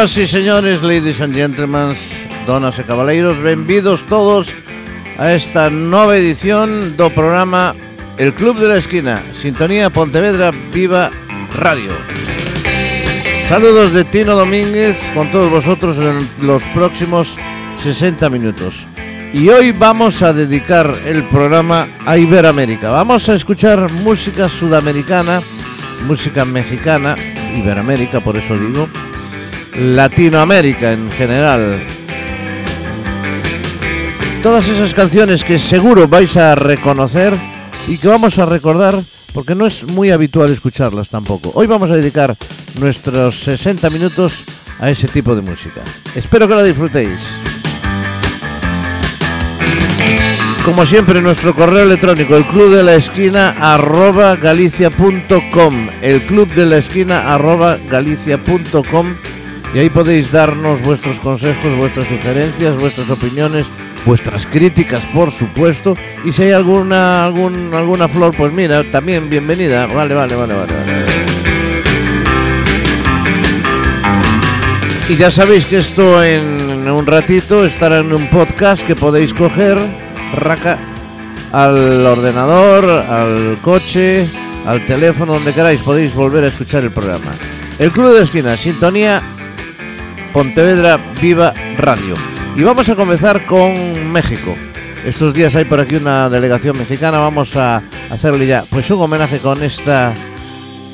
Señoras e señores, ladies and gentlemen, donas e cabaleiros, benvidos todos a esta nova edición do programa El Club de la Esquina, Sintonía Pontevedra Viva Radio. Saludos de Tino Domínguez con todos vosotros en los próximos 60 minutos. Y hoy vamos a dedicar el programa a Iberoamérica. Vamos a escuchar música sudamericana, música mexicana, Iberoamérica, por eso digo, Latinoamérica en general. Todas esas canciones que seguro vais a reconocer y que vamos a recordar porque no es muy habitual escucharlas tampoco. Hoy vamos a dedicar nuestros 60 minutos a ese tipo de música. Espero que la disfrutéis. Como siempre, nuestro correo electrónico, el club de la esquina arroba galicia.com, el club de la esquina arroba galicia.com y ahí podéis darnos vuestros consejos, vuestras sugerencias, vuestras opiniones, vuestras críticas, por supuesto. Y si hay alguna algún, alguna flor, pues mira, también bienvenida. Vale, vale, vale, vale. Y ya sabéis que esto en un ratito estará en un podcast que podéis coger, raca, al ordenador, al coche, al teléfono, donde queráis, podéis volver a escuchar el programa. El Club de Esquina, sintonía Pontevedra Viva Radio. Y vamos a comenzar con México. Estos días hay por aquí una delegación mexicana. Vamos a hacerle ya pues un homenaje con esta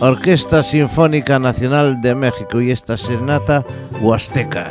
Orquesta Sinfónica Nacional de México y esta serenata huasteca.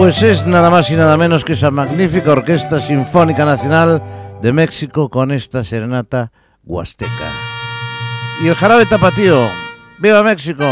Pues es nada más y nada menos que esa magnífica Orquesta Sinfónica Nacional de México con esta serenata huasteca. Y el jarabe tapatío. ¡Viva México!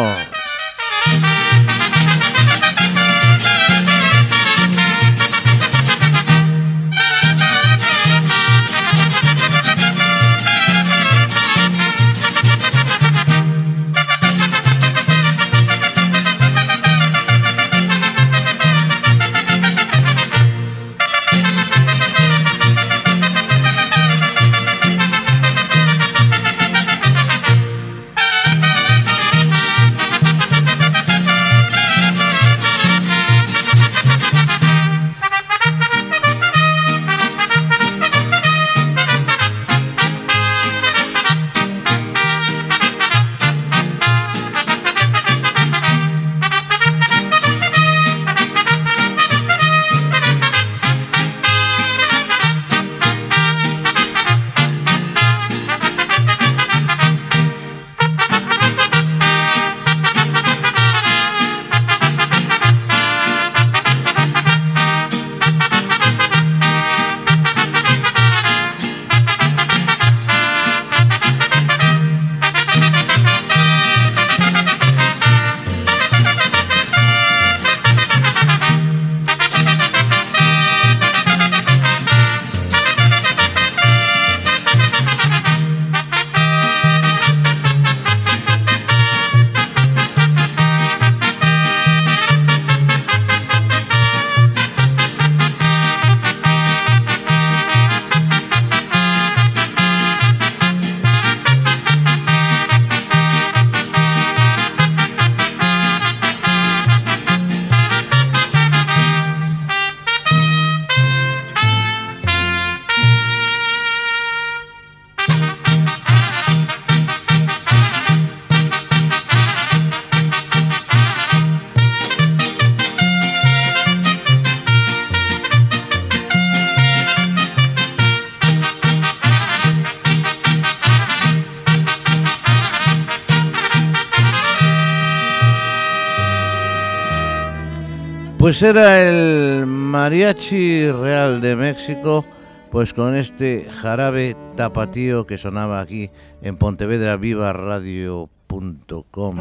Pues era el Mariachi Real de México, pues con este jarabe tapatío que sonaba aquí en Pontevedra Viva Radio.com.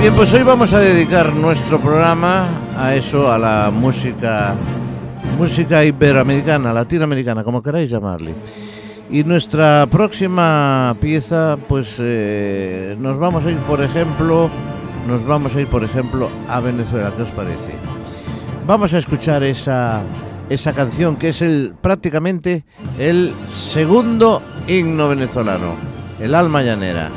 Bien, pues hoy vamos a dedicar nuestro programa a eso, a la música, música iberoamericana, latinoamericana, como queráis llamarle. Y nuestra próxima pieza, pues eh, nos vamos a ir, por ejemplo, nos vamos a ir, por ejemplo, a Venezuela. ¿Qué os parece? Vamos a escuchar esa, esa canción que es el prácticamente el segundo himno venezolano, el alma llanera.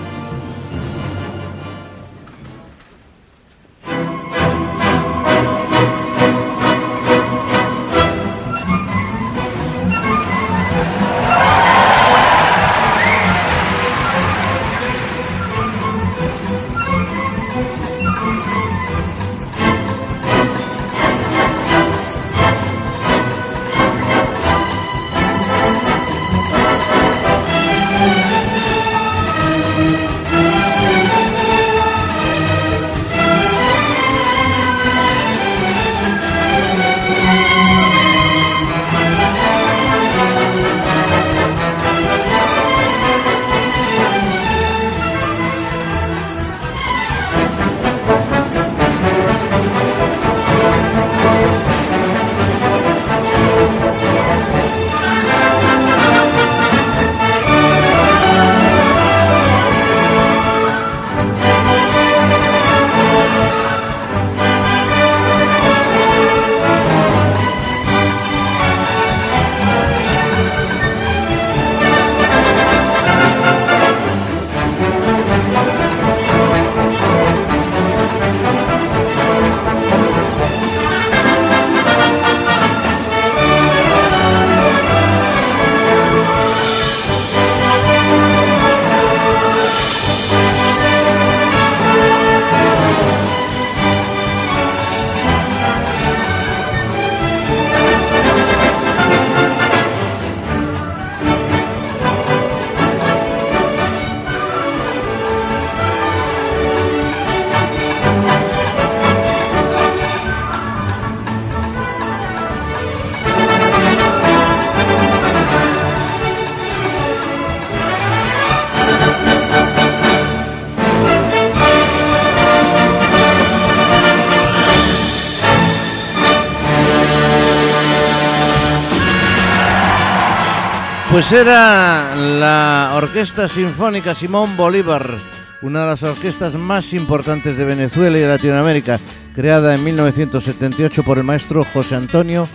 Pues era la Orquesta Sinfónica Simón Bolívar, una de las orquestas más importantes de Venezuela y de Latinoamérica, creada en 1978 por el maestro José Antonio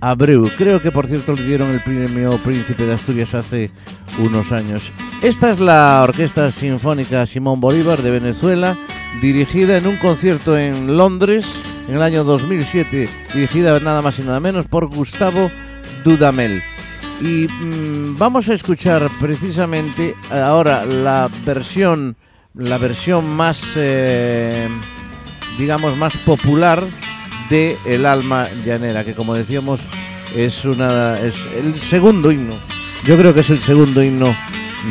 Abreu. Creo que por cierto le dieron el premio Príncipe de Asturias hace unos años. Esta es la Orquesta Sinfónica Simón Bolívar de Venezuela, dirigida en un concierto en Londres en el año 2007, dirigida nada más y nada menos por Gustavo Dudamel. Y mm, vamos a escuchar precisamente ahora la versión, la versión más, eh, digamos, más popular de El alma llanera, que como decíamos es una, es el segundo himno. Yo creo que es el segundo himno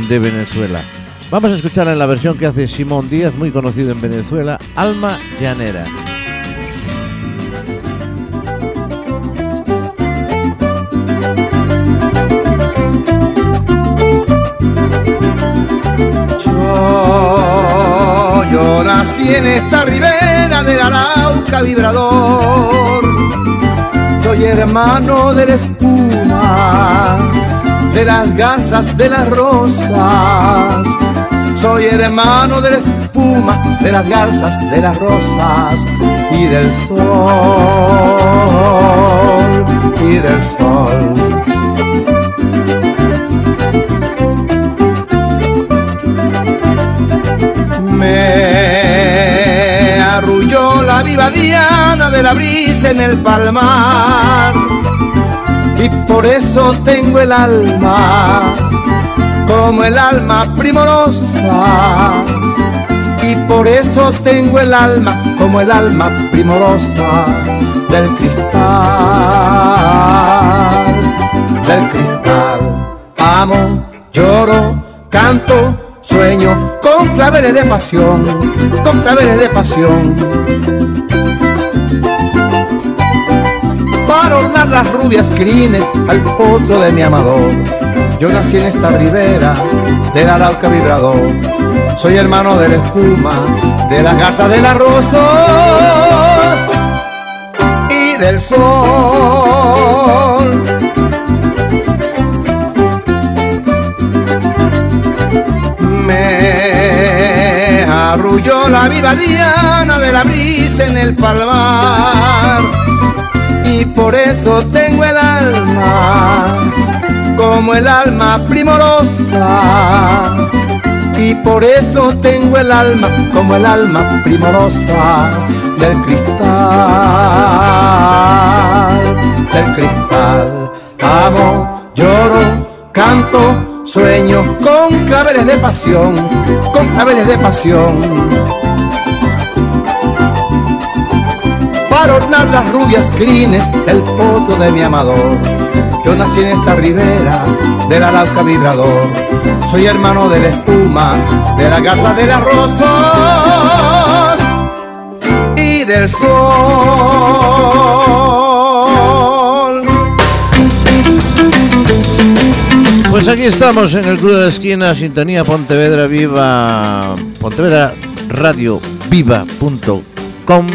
de Venezuela. Vamos a escuchar en la versión que hace Simón Díaz, muy conocido en Venezuela, Alma Llanera. Nací en esta ribera del Arauca vibrador. Soy hermano de la espuma, de las garzas, de las rosas. Soy hermano de la espuma, de las garzas, de las rosas y del sol, y del sol. Me arrulló la viva diana de la brisa en el palmar y por eso tengo el alma como el alma primorosa y por eso tengo el alma como el alma primorosa del cristal, del cristal. Amo, lloro, canto sueño con claveles de pasión, con claveles de pasión. Para ornar las rubias crines al potro de mi amador. Yo nací en esta ribera del Arauca vibrador. Soy hermano de la espuma, de la casa de las rosas y del sol. Arrulló la viva diana de la brisa en el palmar y por eso tengo el alma como el alma primorosa y por eso tengo el alma como el alma primorosa del cristal, del cristal. Amo, lloro, canto Sueño con claveles de pasión, con claveles de pasión. Para ornar las rubias crines el potro de mi amador. Yo nací en esta ribera del Arauca vibrador. Soy hermano de la espuma, de la casa de las rosas y del sol. Pues aquí estamos en el Club de la Esquina, Sintonía Pontevedra Viva, Pontevedra Radio Viva.com.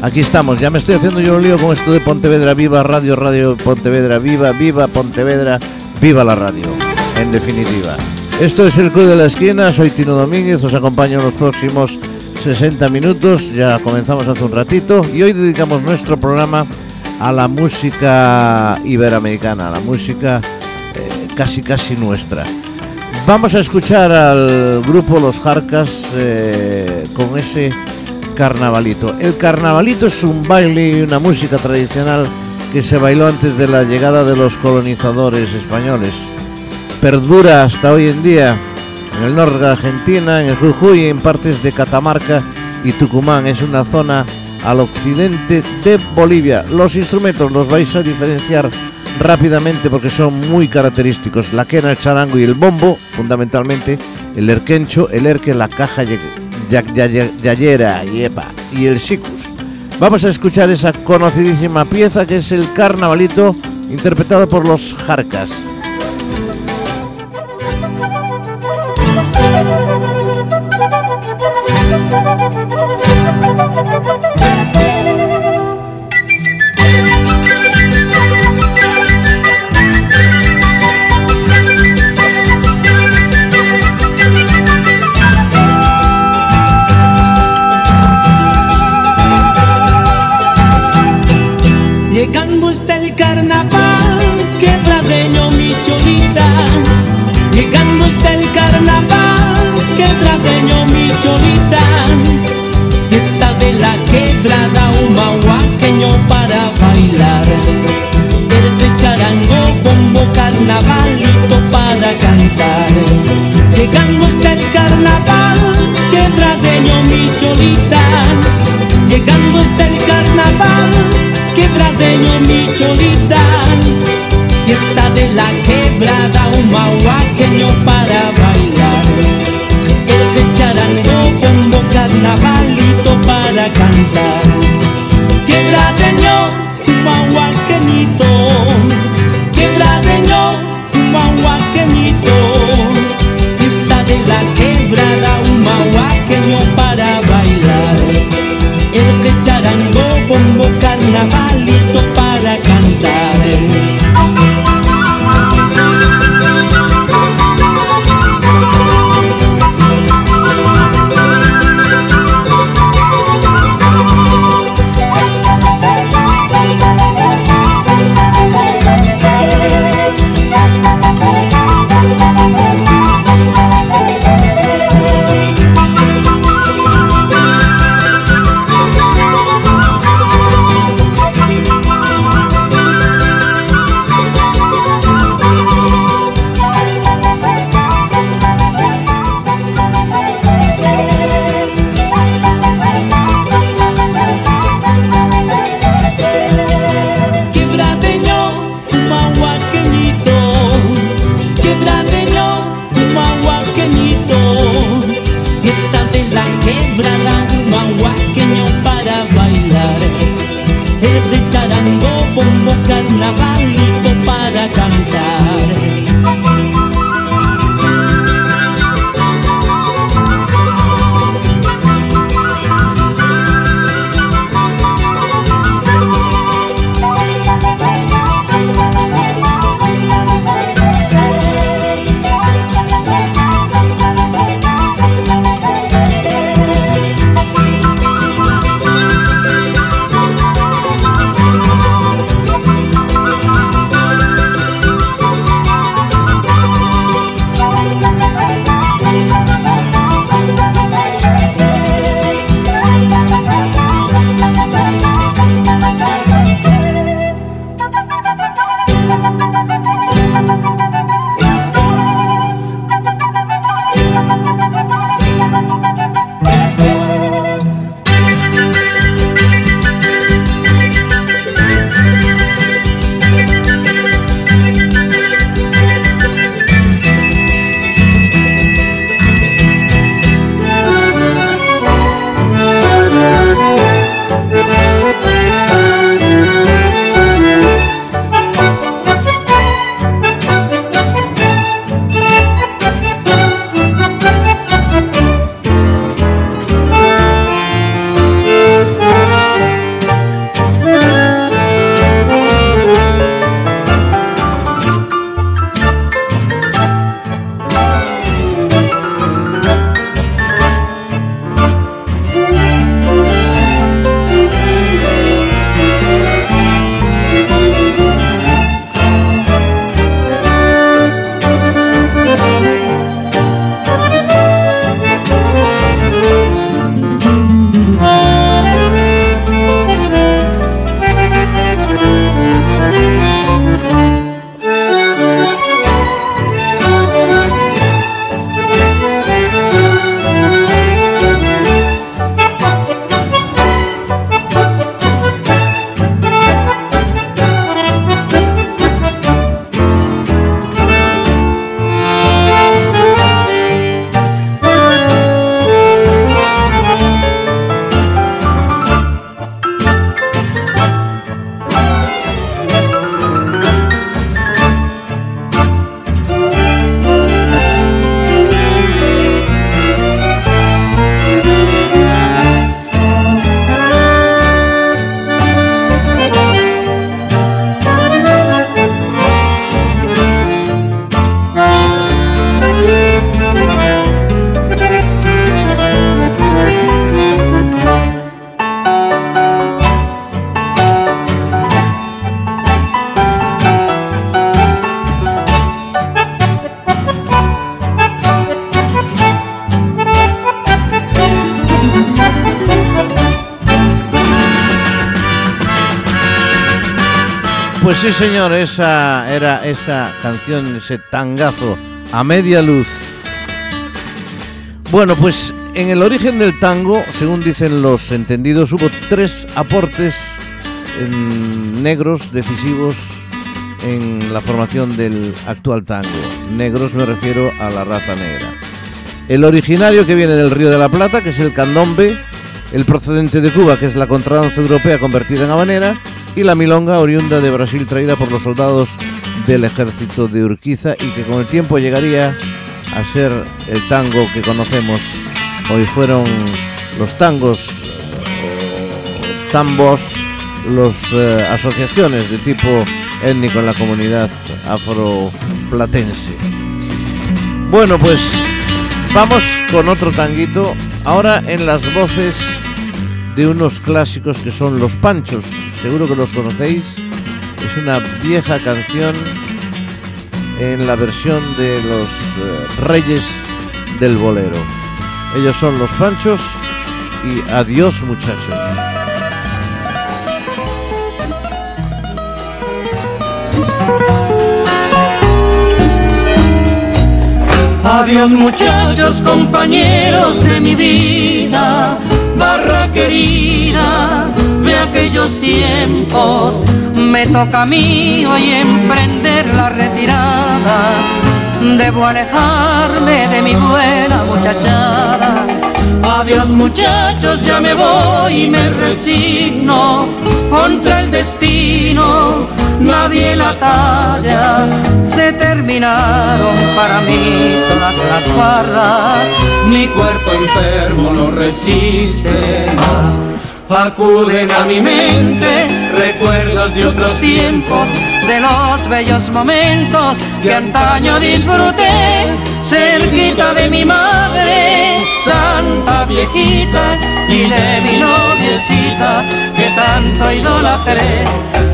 Aquí estamos, ya me estoy haciendo yo un lío con esto de Pontevedra Viva, Radio, Radio Pontevedra Viva, Viva Pontevedra, Viva la radio, en definitiva. Esto es el Club de la Esquina, soy Tino Domínguez, os acompaño en los próximos 60 minutos, ya comenzamos hace un ratito y hoy dedicamos nuestro programa a la música iberoamericana, a la música casi casi nuestra. Vamos a escuchar al grupo Los Jarcas eh, con ese carnavalito. El carnavalito es un baile y una música tradicional que se bailó antes de la llegada de los colonizadores españoles. Perdura hasta hoy en día en el norte de Argentina, en el Jujuy en partes de Catamarca y Tucumán. Es una zona al occidente de Bolivia. Los instrumentos los vais a diferenciar rápidamente porque son muy característicos. La quena, el charango y el bombo, fundamentalmente, el erquencho, el erque, la caja yayera y epa, y el sikus. Vamos a escuchar esa conocidísima pieza que es el carnavalito interpretado por los jarcas. Carnavalito para cantar. Llegando hasta el carnaval, quebradeño mi cholita. Llegando hasta el carnaval, quebradeño mi cholita. Y está de la quebrada un mahuaqueño para bailar. Pongo pues sí señor, esa era esa canción, ese tangazo a media luz. Bueno, pues en el origen del tango, según dicen los entendidos, hubo tres aportes negros decisivos en la formación del actual tango. Negros me refiero a la raza negra. El originario que viene del Río de la Plata, que es el candombe, el procedente de Cuba, que es la contradanza europea convertida en habanera, y la milonga oriunda de Brasil traída por los soldados del ejército de Urquiza y que con el tiempo llegaría a ser el tango que conocemos. Hoy fueron los tangos, tambos, las eh, asociaciones de tipo étnico en la comunidad afroplatense. Bueno, pues vamos con otro tanguito, ahora en las voces de unos clásicos que son Los Panchos, seguro que los conocéis, es una vieja canción en la versión de los eh, Reyes del Bolero. Ellos son Los Panchos y Adiós muchachos. Adiós muchachos, compañeros de mi vida, barra querida de aquellos tiempos. Me toca a mí hoy emprender la retirada. Debo alejarme de mi buena muchachada. Adiós muchachos, ya me voy y me resigno contra el destino nadie la talla. Terminaron para mí todas las farras, mi cuerpo enfermo no resiste más. Acuden a mi mente recuerdos de otros tiempos, de los bellos momentos que antaño disfruté, cerquita de mi madre, santa viejita, y de mi noviecita que tanto idolatré.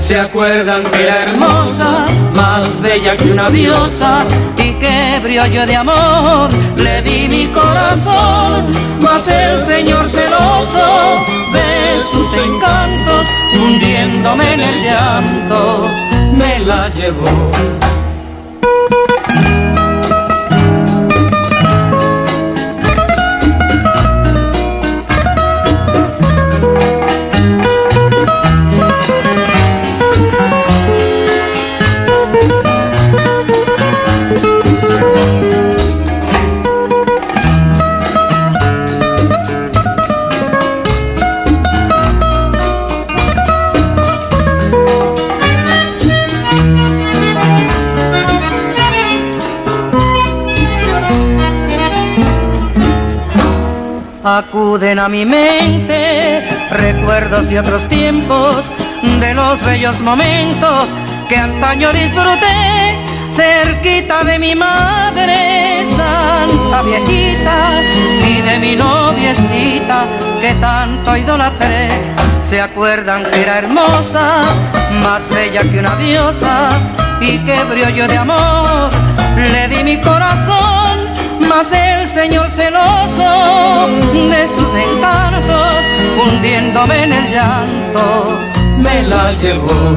Se acuerdan que era hermosa, más bella que una diosa y que yo de amor le di mi corazón, mas el Señor celoso de sus encantos, hundiéndome en el llanto, me la llevó Acuden a mi mente recuerdos y otros tiempos de los bellos momentos que antaño disfruté cerquita de mi madre santa viejita y de mi noviecita que tanto idolatré. Se acuerdan que era hermosa, más bella que una diosa y que brillo de amor le di mi corazón mas el Señor celoso de sus encantos, hundiéndome en el llanto, me la llevó.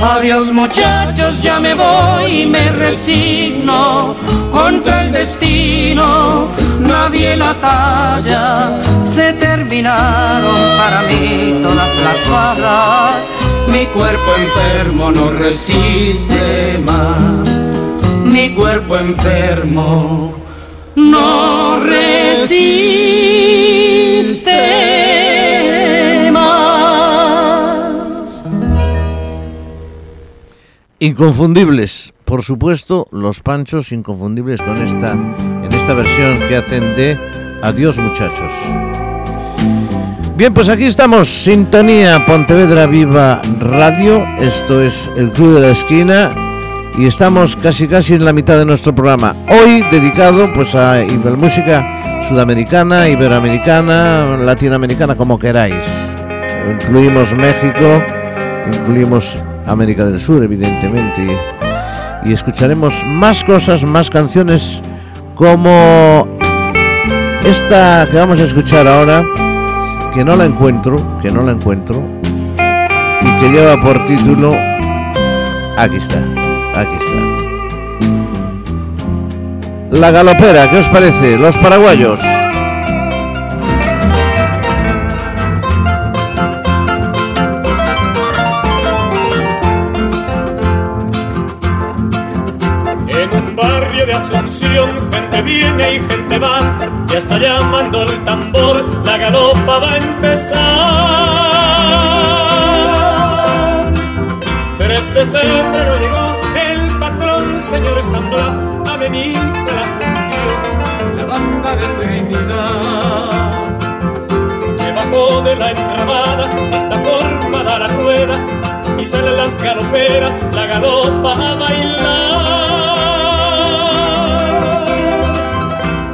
Adiós muchachos, ya me voy y me resigno contra el destino, nadie la talla, se terminaron para mí todas las barras, mi cuerpo enfermo no resiste más mi cuerpo enfermo no resiste más. Inconfundibles, por supuesto, los panchos inconfundibles con esta en esta versión que hacen de Adiós muchachos. Bien, pues aquí estamos, Sintonía Pontevedra Viva Radio, esto es el Club de la Esquina y estamos casi casi en la mitad de nuestro programa. Hoy dedicado pues a música sudamericana, iberoamericana, latinoamericana, como queráis. Incluimos México, incluimos América del Sur, evidentemente. Y, escucharemos más cosas, más canciones como esta que vamos a escuchar ahora, que no la encuentro, que no la encuentro, y que lleva por título Aquí está, aquí está. La galopera, ¿qué os parece? Los paraguayos. En un barrio de Asunción, gente viene y gente va, ya está llamando el tambor, la galopa va a empezar. 3 de febrero llegó señor Sambla, a venirse a la función, la banda de Trinidad. Debajo de la entramada está formada la rueda y salen las galoperas, la galopa a bailar.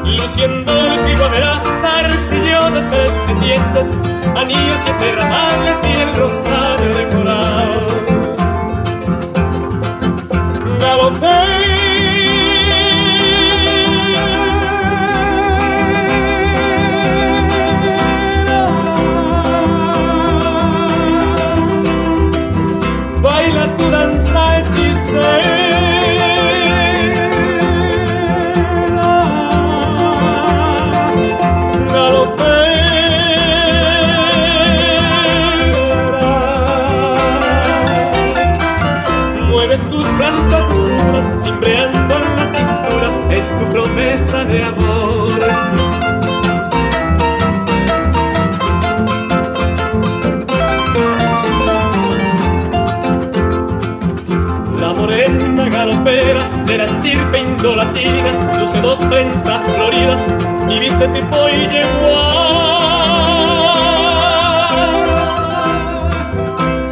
Luciendo el primavera, zarcillo de tres pendientes, anillos y ramales y el rosario de coral. De la estirpe indolatina luce dos trenzas floridas y viste tipo y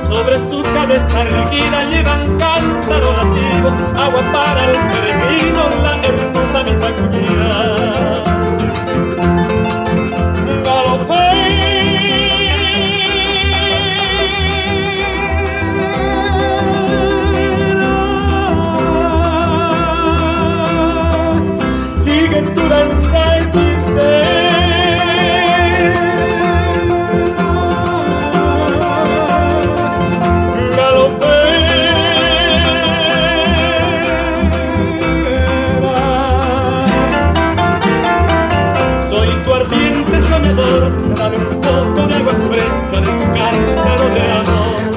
Sobre su cabeza erguida llevan cántaro nativo, agua para el peregrino, la hermosa mitad Galopera. Soy tu ardiente.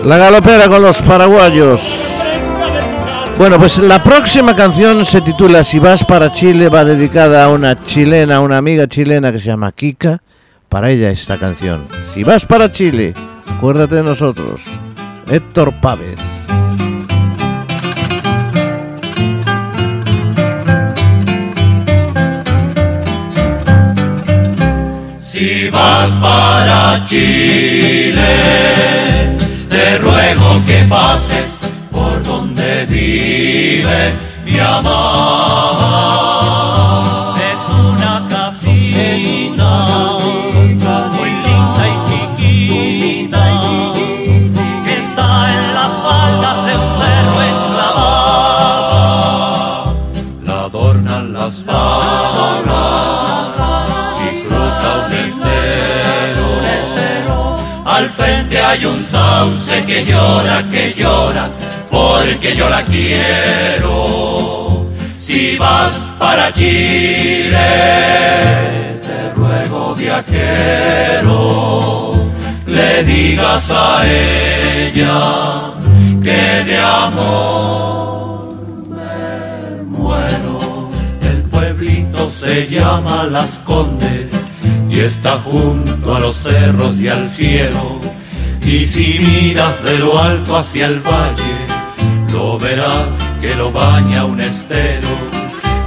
La galopera con los paraguayos. Bueno, pues la próxima canción se titula Si vas para Chile, va dedicada a una chilena, una amiga chilena que se llama Kika. Para ella esta canción. Si vas para Chile, acuérdate de nosotros. Héctor Pávez. Si vas para Chile, te ruego que pases donde vive mi amor. Es una casita muy linda y chiquita que está en las faldas de un cerro enclavada. La adornan las palmas y cruza un estero. Al frente hay un sauce que llora, que llora, porque yo la quiero. Si vas para Chile, te ruego viajero, le digas a ella que de amor me muero. El pueblito se llama Las Condes y está junto a los cerros y al cielo. Y si miras de lo alto hacia el valle, lo verás que lo baña un estero.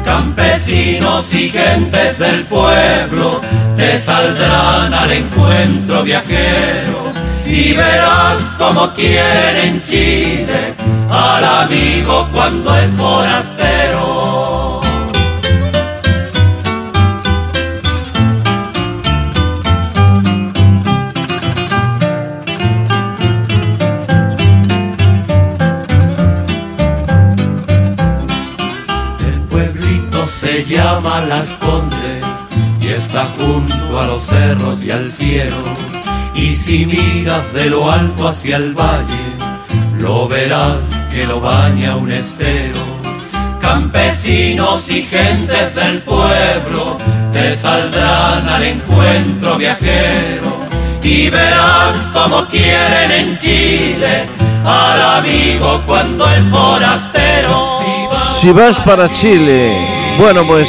Campesinos y gentes del pueblo te saldrán al encuentro viajero y verás como quieren Chile al amigo cuando es forastero. Llama Las Condes y está junto a los cerros y al cielo. Y si miras de lo alto hacia el valle, lo verás que lo baña un estero. Campesinos y gentes del pueblo te saldrán al encuentro viajero y verás como quieren en Chile al amigo cuando es forastero. Si vas para Chile, bueno pues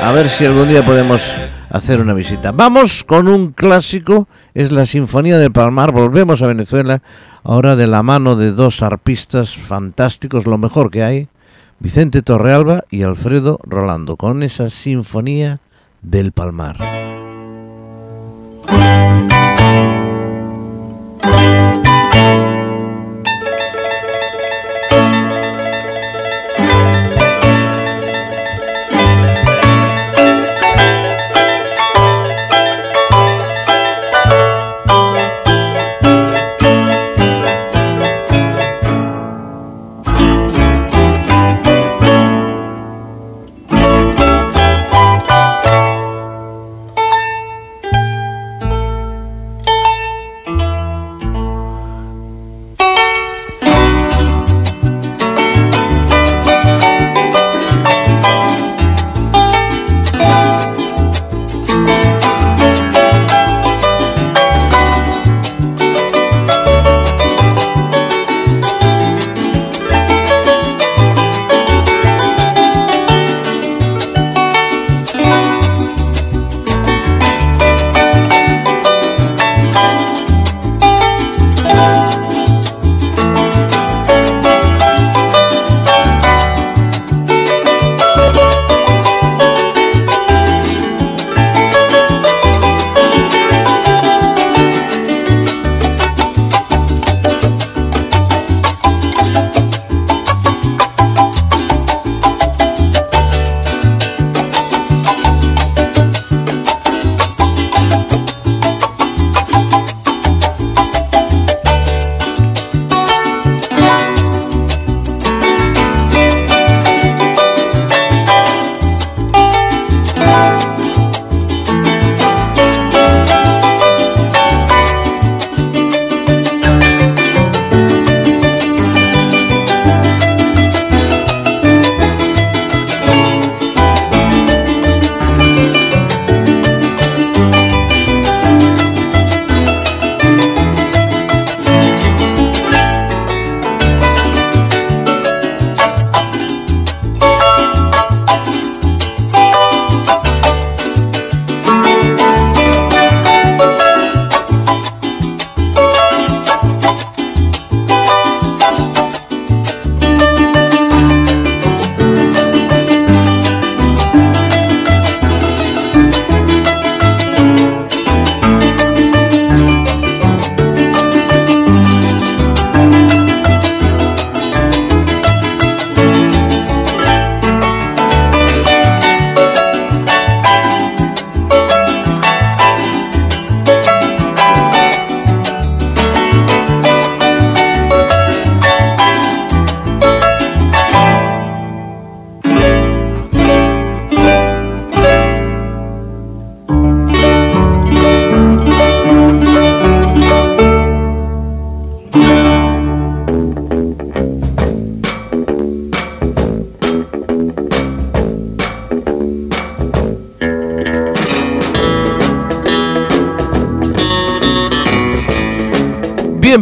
a ver si algún día podemos hacer una visita. Vamos con un clásico, es la Sinfonía del Palmar, volvemos a Venezuela, ahora de la mano de dos arpistas fantásticos, lo mejor que hay, Vicente Torrealba y Alfredo Rolando, con esa Sinfonía del Palmar.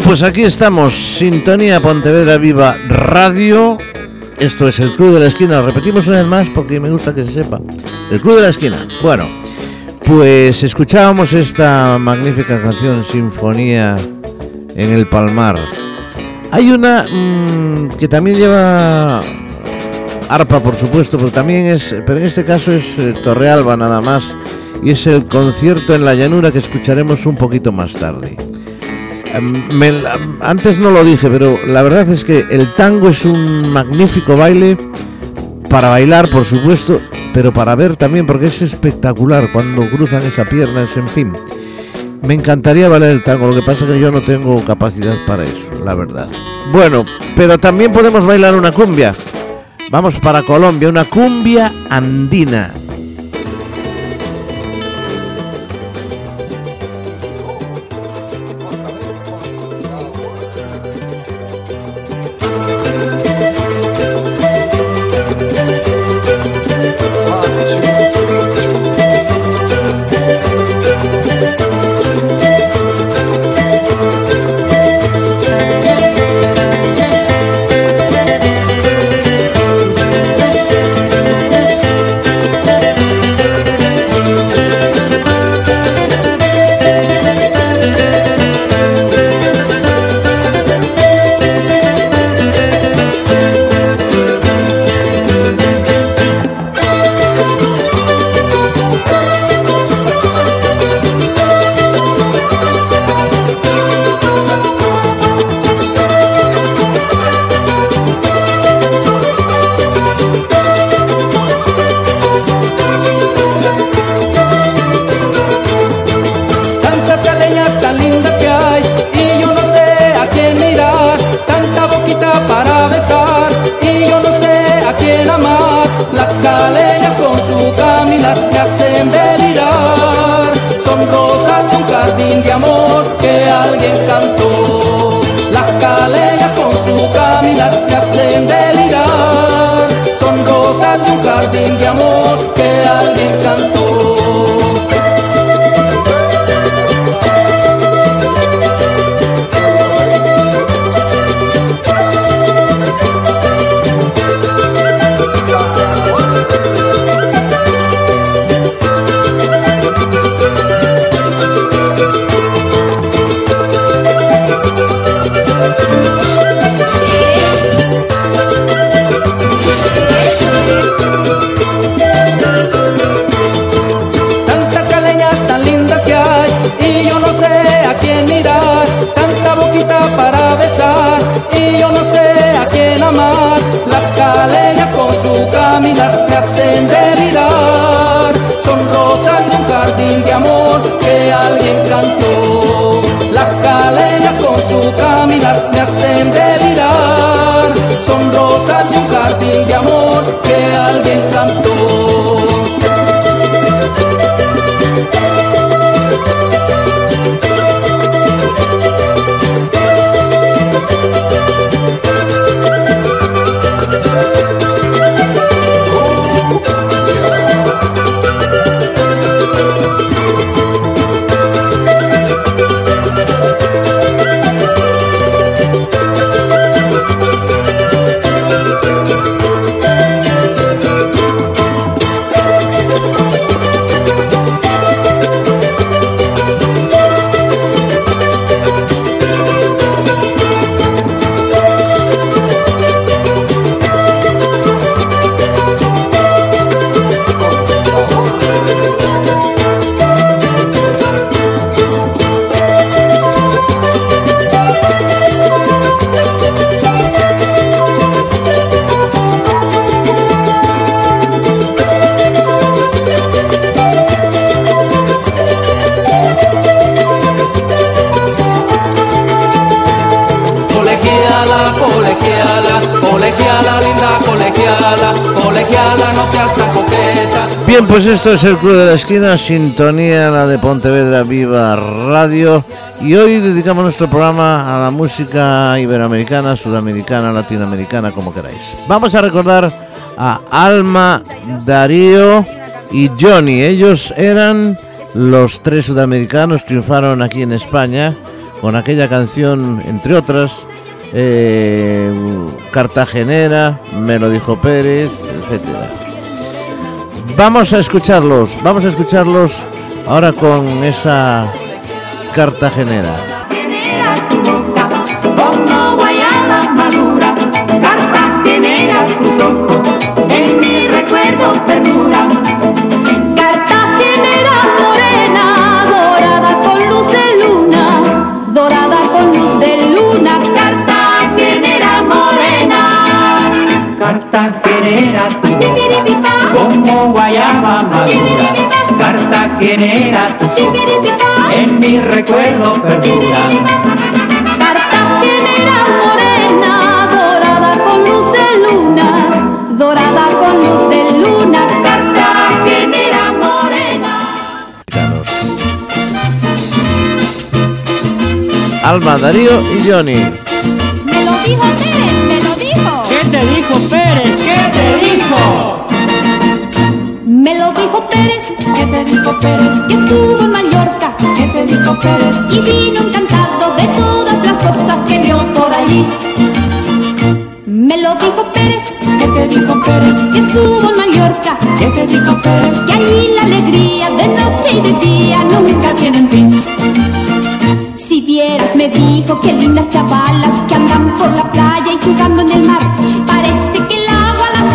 Pues aquí estamos, Sintonía Pontevedra Viva Radio. Esto es el Club de la Esquina. Repetimos una vez más porque me gusta que se sepa. El Club de la Esquina. Bueno, pues escuchábamos esta magnífica canción, Sinfonía en el Palmar. Hay una mm, que también lleva arpa, por supuesto, pero también es, pero en este caso es eh, Torrealba nada más, y es el concierto en la llanura que escucharemos un poquito más tarde. Em, antes no lo dije, pero la verdad es que el tango es un magnífico baile para bailar, por supuesto, pero para ver también, porque es espectacular cuando cruzan esa pierna, es, en fin. Me encantaría bailar el tango, lo que pasa es que yo no tengo capacidad para eso, la verdad. Bueno, pero también podemos bailar una cumbia. Vamos para Colombia, una cumbia andina. Es el Club de la Esquina, sintonía la de Pontevedra Viva Radio. Y hoy dedicamos nuestro programa a la música iberoamericana, sudamericana, latinoamericana, como queráis. Vamos a recordar a Alma, Darío y Johnny. Ellos eran los tres sudamericanos, triunfaron aquí en España con aquella canción, entre otras, eh, Cartagenera, Me lo dijo Pérez, etcétera. Vamos a escucharlos, vamos a escucharlos ahora con esa cartagenera. Madura, en mi recuerdo perdura. Guayaba madura. Cartagenera tu chipiripipá, en mi recuerdo perdura. Cartagenera morena, dorada con luz de luna, dorada con luz de luna, Cartagenera morena. Alma, Darío y Johnny. Me lo dijo Pérez, me lo dijo. ¿Qué te dijo Pérez? ¿Qué te dijo? Me lo dijo Pérez, ¿Qué te dijo Pérez? que estuvo en Mallorca ¿Qué te dijo Pérez? y vino encantado de todas las cosas que vio por allí. Me lo dijo Pérez, ¿Qué te dijo Pérez? que estuvo en Mallorca ¿Qué te dijo Pérez? y allí la alegría de noche y de día nunca tienen fin. Si vieras, me dijo que lindas chavalas que andan por la playa y jugando en el mar.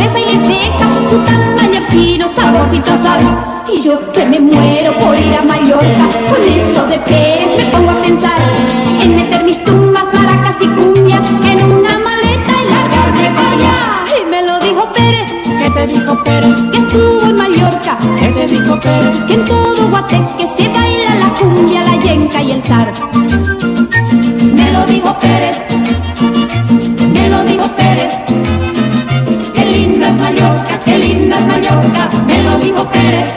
Y les deja su tan mallorquino saborcito sal. Y yo que me muero por ir a Mallorca, con eso de Pérez me pongo a pensar en meter mis tumbas, maracas y cumbias en una maleta y largarme para allá. Y me lo dijo Pérez, ¿Qué te dijo Pérez? que estuvo en Mallorca, ¿Qué te dijo Pérez? que en todo Guateque se baila la cumbia, la yenca y el zar. Me lo dijo Pérez, me lo dijo Pérez, Mallorca, qué linda es Mallorca, me lo dijo Pérez.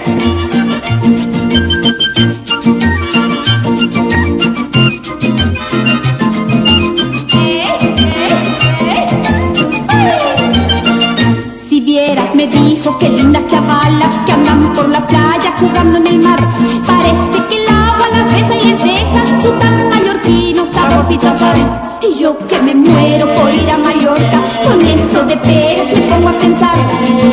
Si vieras, me dijo que lindas chavalas que andan por la playa jugando en el mar. Parece que el agua las besa y les deja su tan mallorquino saborcito a sal. Y yo que me muero por ir a Mallorca, de Pérez me pongo a pensar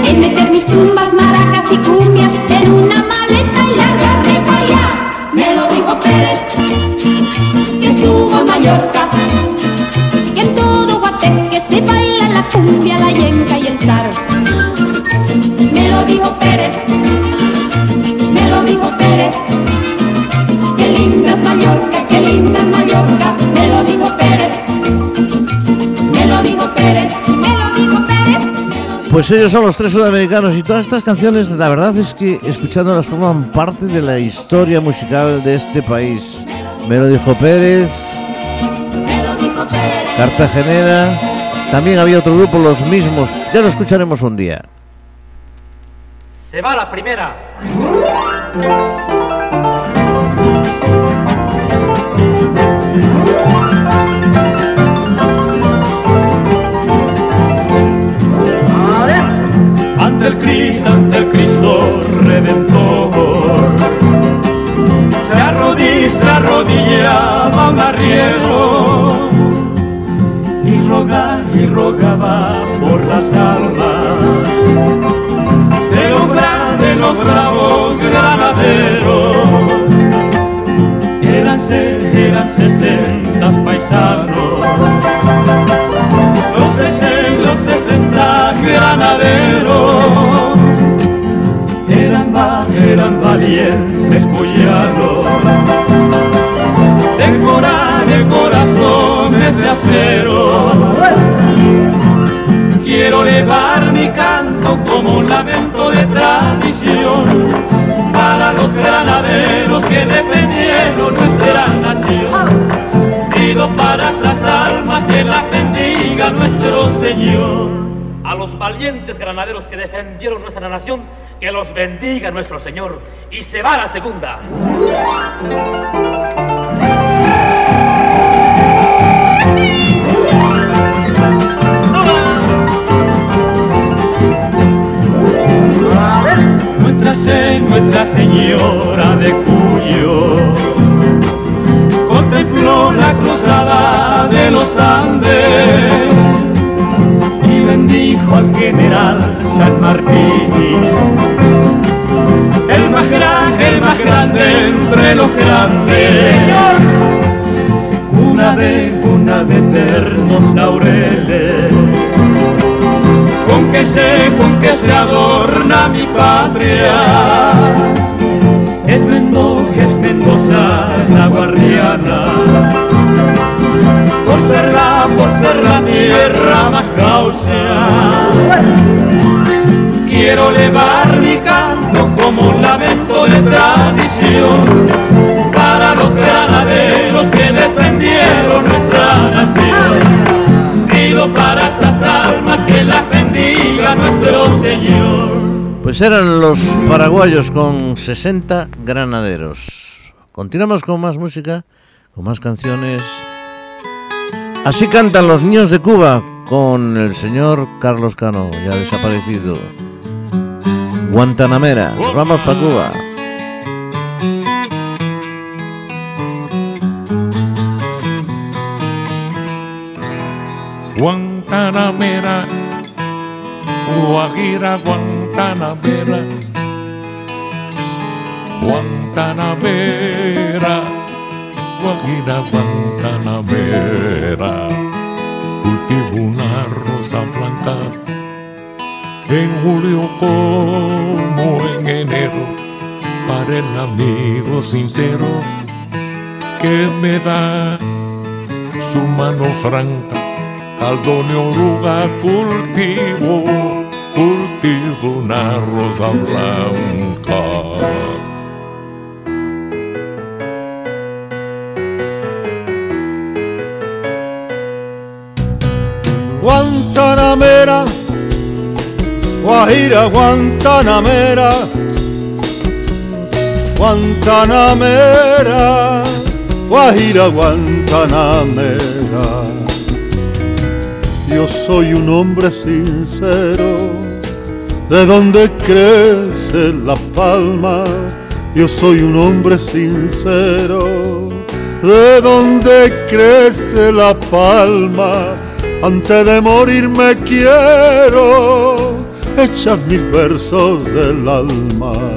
en meter mis tumbas, maracas y cumbias en una maleta y largarme para allá. Me lo dijo Pérez, que estuvo en Mallorca, que en todo Guateque se baila la cumbia, la yenca y el zar. Me lo dijo Pérez, me lo dijo Pérez, Pues ellos son los tres sudamericanos y todas estas canciones, la verdad es que escuchándolas forman parte de la historia musical de este país. Me lo dijo Pérez. Cartagenera, también había otro grupo, los mismos, ya lo escucharemos un día. Se va la primera. Ante el Cristo, ante el Cristo Redentor. Se arrodilla, se arrodillaba un arriero y rogaba y rogaba por las almas de los grandes, los bravos granaderos. Eran, eran sesentas paisanos granaderos eran, eran valientes cuyanos de, cora- de corazones de acero. Quiero elevar mi canto como un lamento de tradición para los granaderos que defendieron nuestra nación. Pido para esas almas que las bendiga nuestro Señor. Los valientes granaderos que defendieron nuestra nación, que los bendiga nuestro Señor. Y se va la segunda. Nuestra, se- nuestra Señora de Cuyo contempló la cruzada de los Andes y bendijo al general San Martín, el más grande, el más grande entre los grandes. Una de, una de eternos laureles con que se, con que se adorna mi patria. Es Mendoza, es Mendoza la guardiana, por ser la, por ser la tierra más gaucha. Quiero elevar mi canto como un lamento de tradición para los granaderos que defendieron nuestra nación. Pido para esas almas que las bendiga nuestro Señor. Pues eran los paraguayos con 60 granaderos. Continuamos con más música, con más canciones. Así cantan los niños de Cuba con el señor Carlos Cano, ya desaparecido. Guantanamera, nos vamos para Cuba. Guantanamera, Guajira, Guantanamera, Guantanamera, Guajira, Guantanamera. Cultivo una rosa blanca en julio como en enero para el amigo sincero que me da su mano franca al doña oruga cultivo, cultivo una rosa blanca. Guantanamera, Guajira Guantanamera, Guantanamera, Guajira Guantanamera. Yo soy un hombre sincero, de donde crece la palma. Yo soy un hombre sincero, de donde crece la palma. Antes de morir me quiero echar mil versos del alma.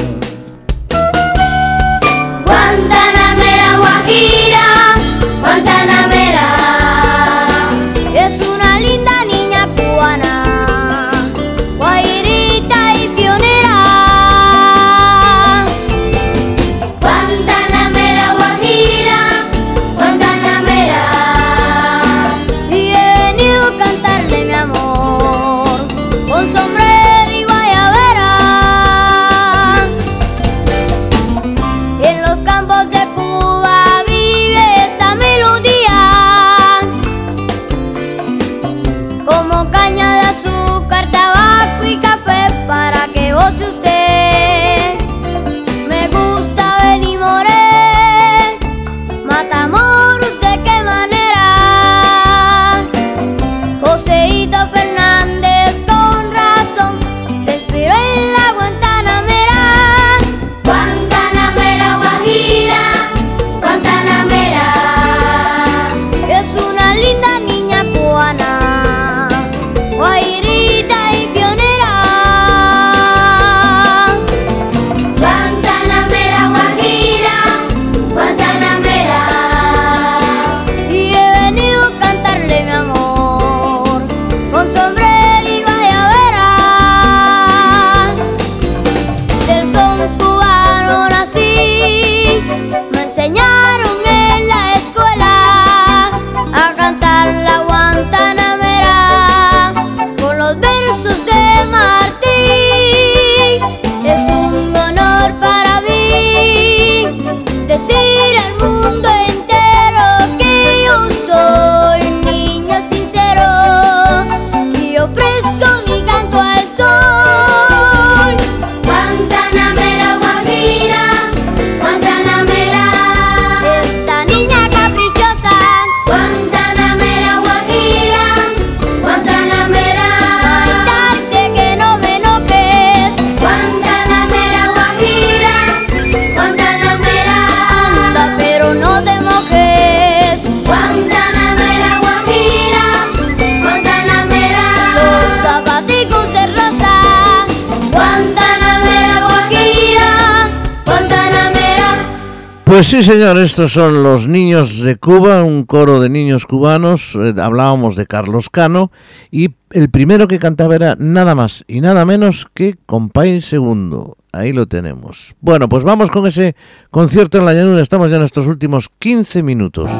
Pues sí, señor, estos son los niños de Cuba, un coro de niños cubanos. eh, hablábamos de Carlos Cano y el primero que cantaba era nada más y nada menos que Compay Segundo. Ahí lo tenemos. Bueno, pues vamos con ese concierto en la llanura. Estamos ya en estos últimos 15 minutos.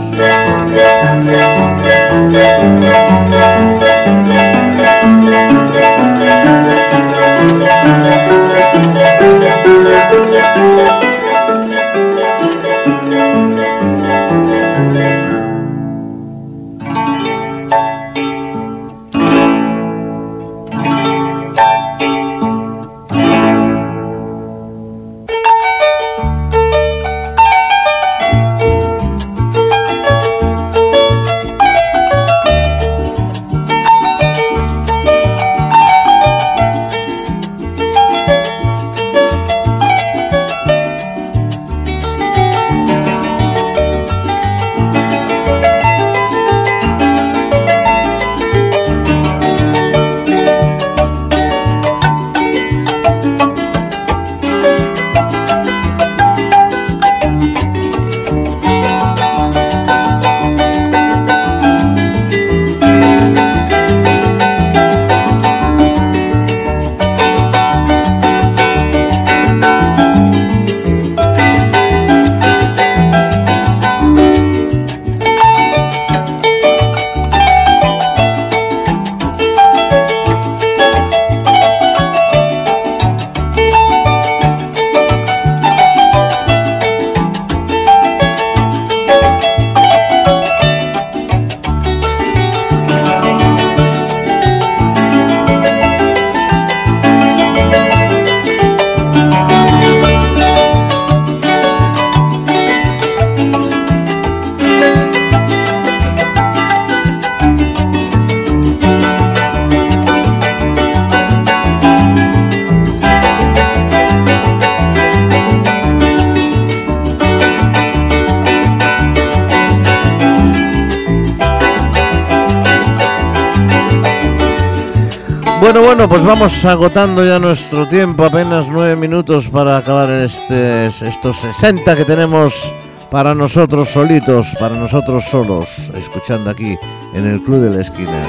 Bueno, bueno, pues vamos agotando ya nuestro tiempo, apenas nueve minutos para acabar este, estos 60 que tenemos para nosotros solitos, para nosotros solos, escuchando aquí en el Club de la Esquina.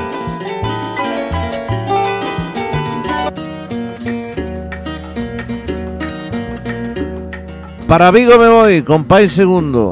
Para Vigo me voy, con País Segundo.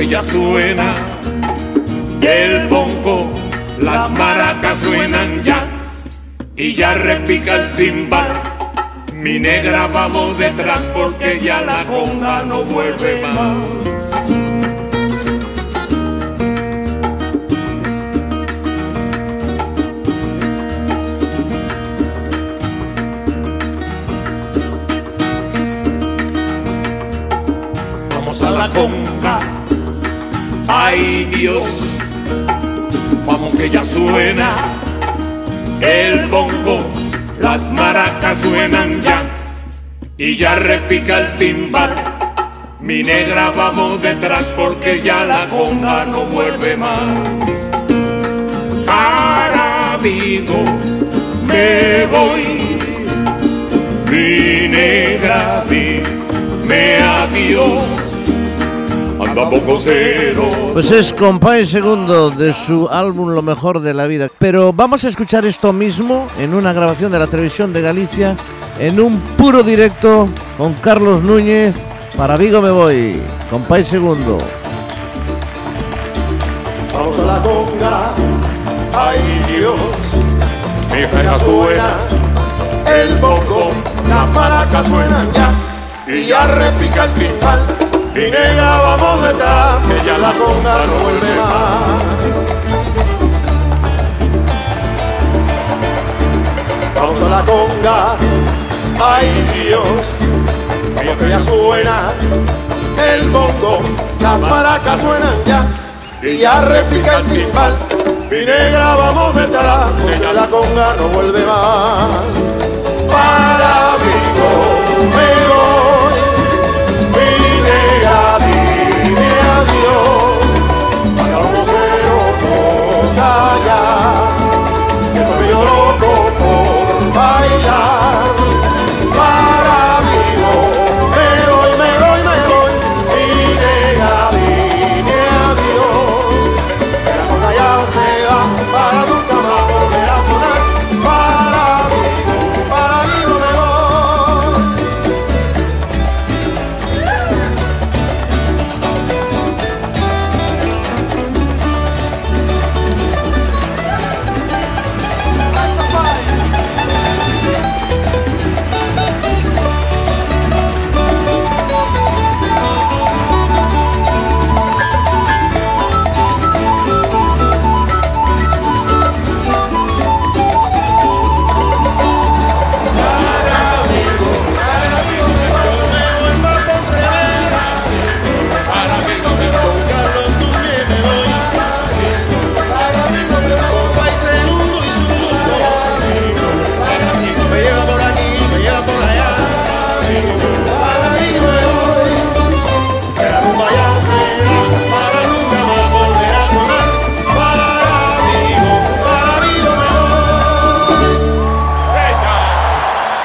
Que ya suena el bongo, las maracas suenan ya y ya repica el timbal. Mi negra vamos detrás porque ya la conga no vuelve más. Ay Dios, vamos que ya suena el bongo, las maracas suenan ya y ya repica el timbal. Mi negra vamos detrás porque ya la conga no vuelve más. Para Vigo me voy, mi negra dime adiós. Cero. Pues es Compay Segundo de su álbum Lo Mejor de la Vida. Pero vamos a escuchar esto mismo en una grabación de la televisión de Galicia, en un puro directo con Carlos Núñez. Para Vigo me voy, Compay Segundo. Vamos a la conga, ay Dios, mi reja suena, el bongo, las maracas suenan ya, y ya repica el timbal, mi negra vamos detrás, que ya la conga no vuelve más. Vamos a la conga, ay Dios, como que ya suena, el bongo, las maracas suenan ya, y ya repica el timbal. Mi negra vamos detrás, porque la conga no vuelve más. Para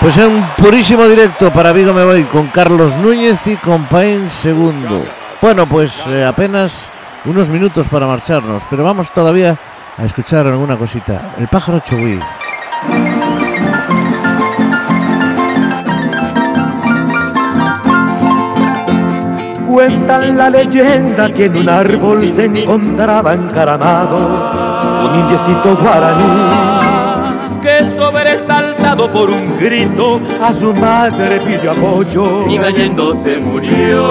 Pues en un purísimo directo para Vigo me voy con Carlos Núñez y con Pain Segundo. Bueno, pues eh, apenas unos minutos para marcharnos, pero vamos todavía a escuchar alguna cosita. El pájaro chugui. Cuentan la leyenda que en un árbol se encontraba encaramado un indiecito guaraní por un grito a su madre pidió apoyo y cayendo se murió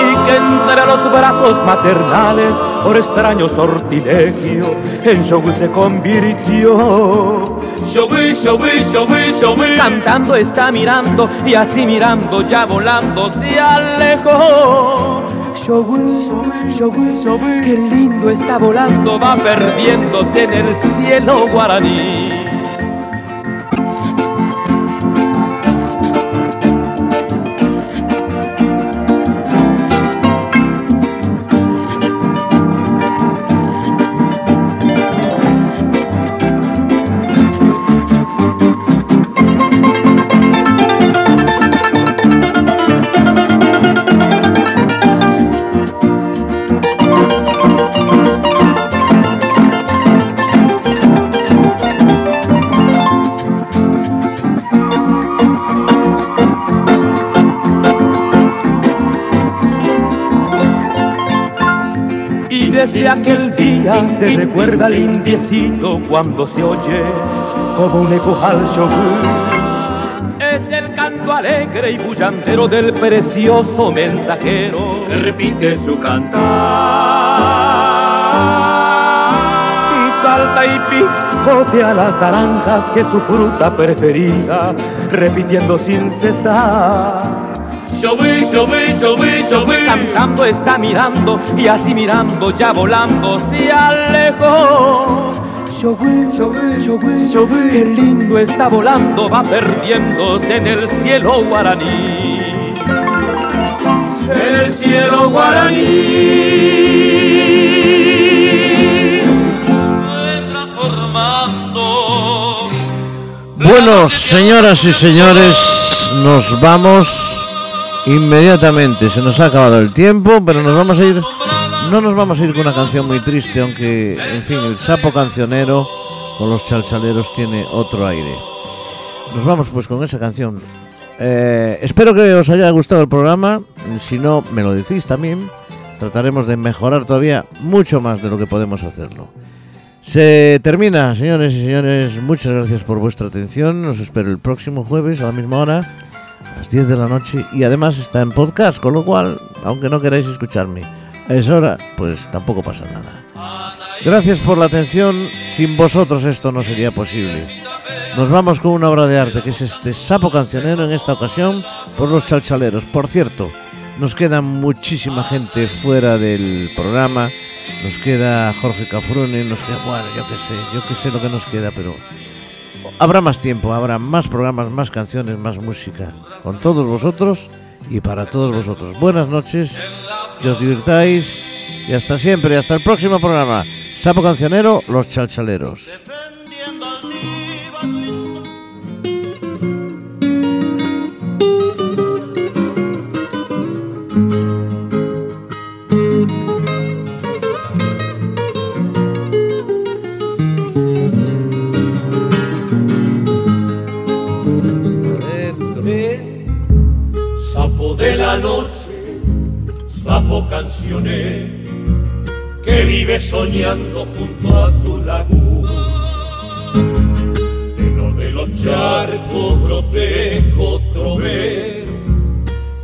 y que entre los brazos maternales por extraño sortilegio en Shogui se convirtió. Shogui, Shogui, Shogui, Shogui. Cantando está mirando y así mirando ya volando se alejó. Shogui, Shogui, Shogui, qué lindo está volando, va perdiéndose en el cielo guaraní. Desde aquel día se recuerda al indiecito cuando se oye como un eco al Shogun. Es el canto alegre y bullandero del precioso mensajero que repite su cantar. Salta y picotea las naranjas que es su fruta preferida, repitiendo sin cesar. Cantando está mirando y así mirando ya volando se alejó. Qué lindo está volando, va perdiéndose en el cielo guaraní. En el cielo guaraní. Transformando. Bueno, señoras y señores, nos vamos inmediatamente. Se nos ha acabado el tiempo, pero nos vamos a ir. No nos vamos a ir con una canción muy triste, aunque, en fin, el sapo cancionero con los chalchaleros tiene otro aire. Nos vamos pues con esa canción. Eh, espero que os haya gustado el programa. Si no, me lo decís también. Trataremos de mejorar todavía mucho más de lo que podemos hacerlo. Se termina, señores y señores. Muchas gracias por vuestra atención. Os espero el próximo jueves a la misma hora, las 10 de la noche. Y además está en podcast, con lo cual, aunque no queráis escucharme a esa hora, pues tampoco pasa nada. Gracias por la atención. Sin vosotros esto no sería posible. Nos vamos con una obra de arte que es este sapo cancionero en esta ocasión por los chalchaleros. Por cierto, nos queda muchísima gente fuera del programa. Nos queda Jorge Cafrune, nos queda, bueno, yo qué sé, yo qué sé lo que nos queda, pero habrá más tiempo, habrá más programas, más canciones, más música. Con todos vosotros y para todos vosotros. Buenas noches, que os divirtáis y hasta siempre, hasta el próximo programa. Sapo Cancionero, Los Chalchaleros. Que vive soñando junto a tu laguna. Lleno de los charcos protejo trovero,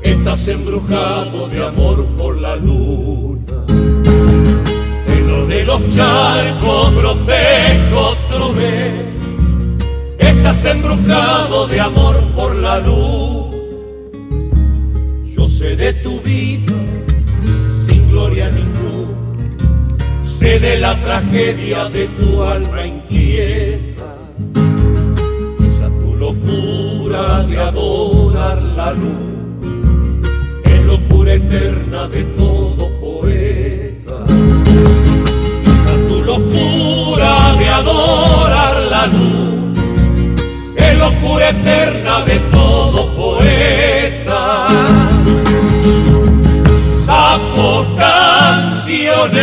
estás embrujado de amor por la luna. Lleno de los charcos protejo trovero, estás embrujado de amor por la luz. Yo sé de tu vida de la tragedia de tu alma inquieta, esa tu locura de adorar la luz, es locura eterna de todo poeta. Esa tu locura de adorar la luz, es locura eterna de todo poeta. Sapo canciones,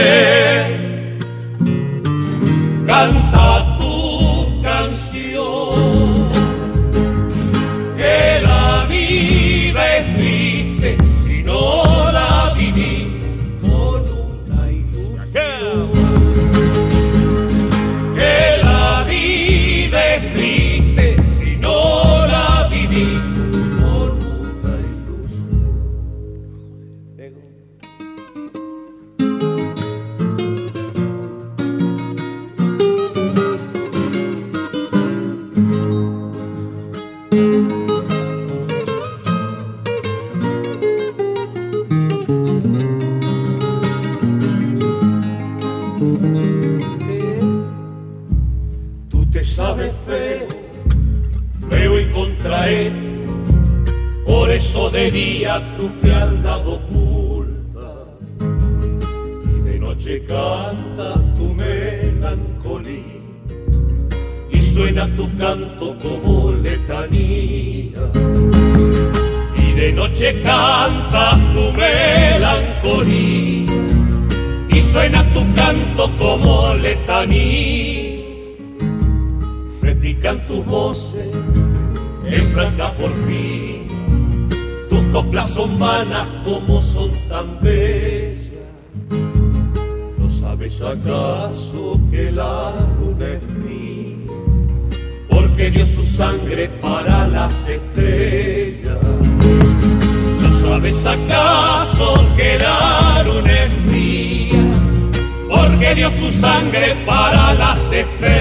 día tu su sangre para las estrellas.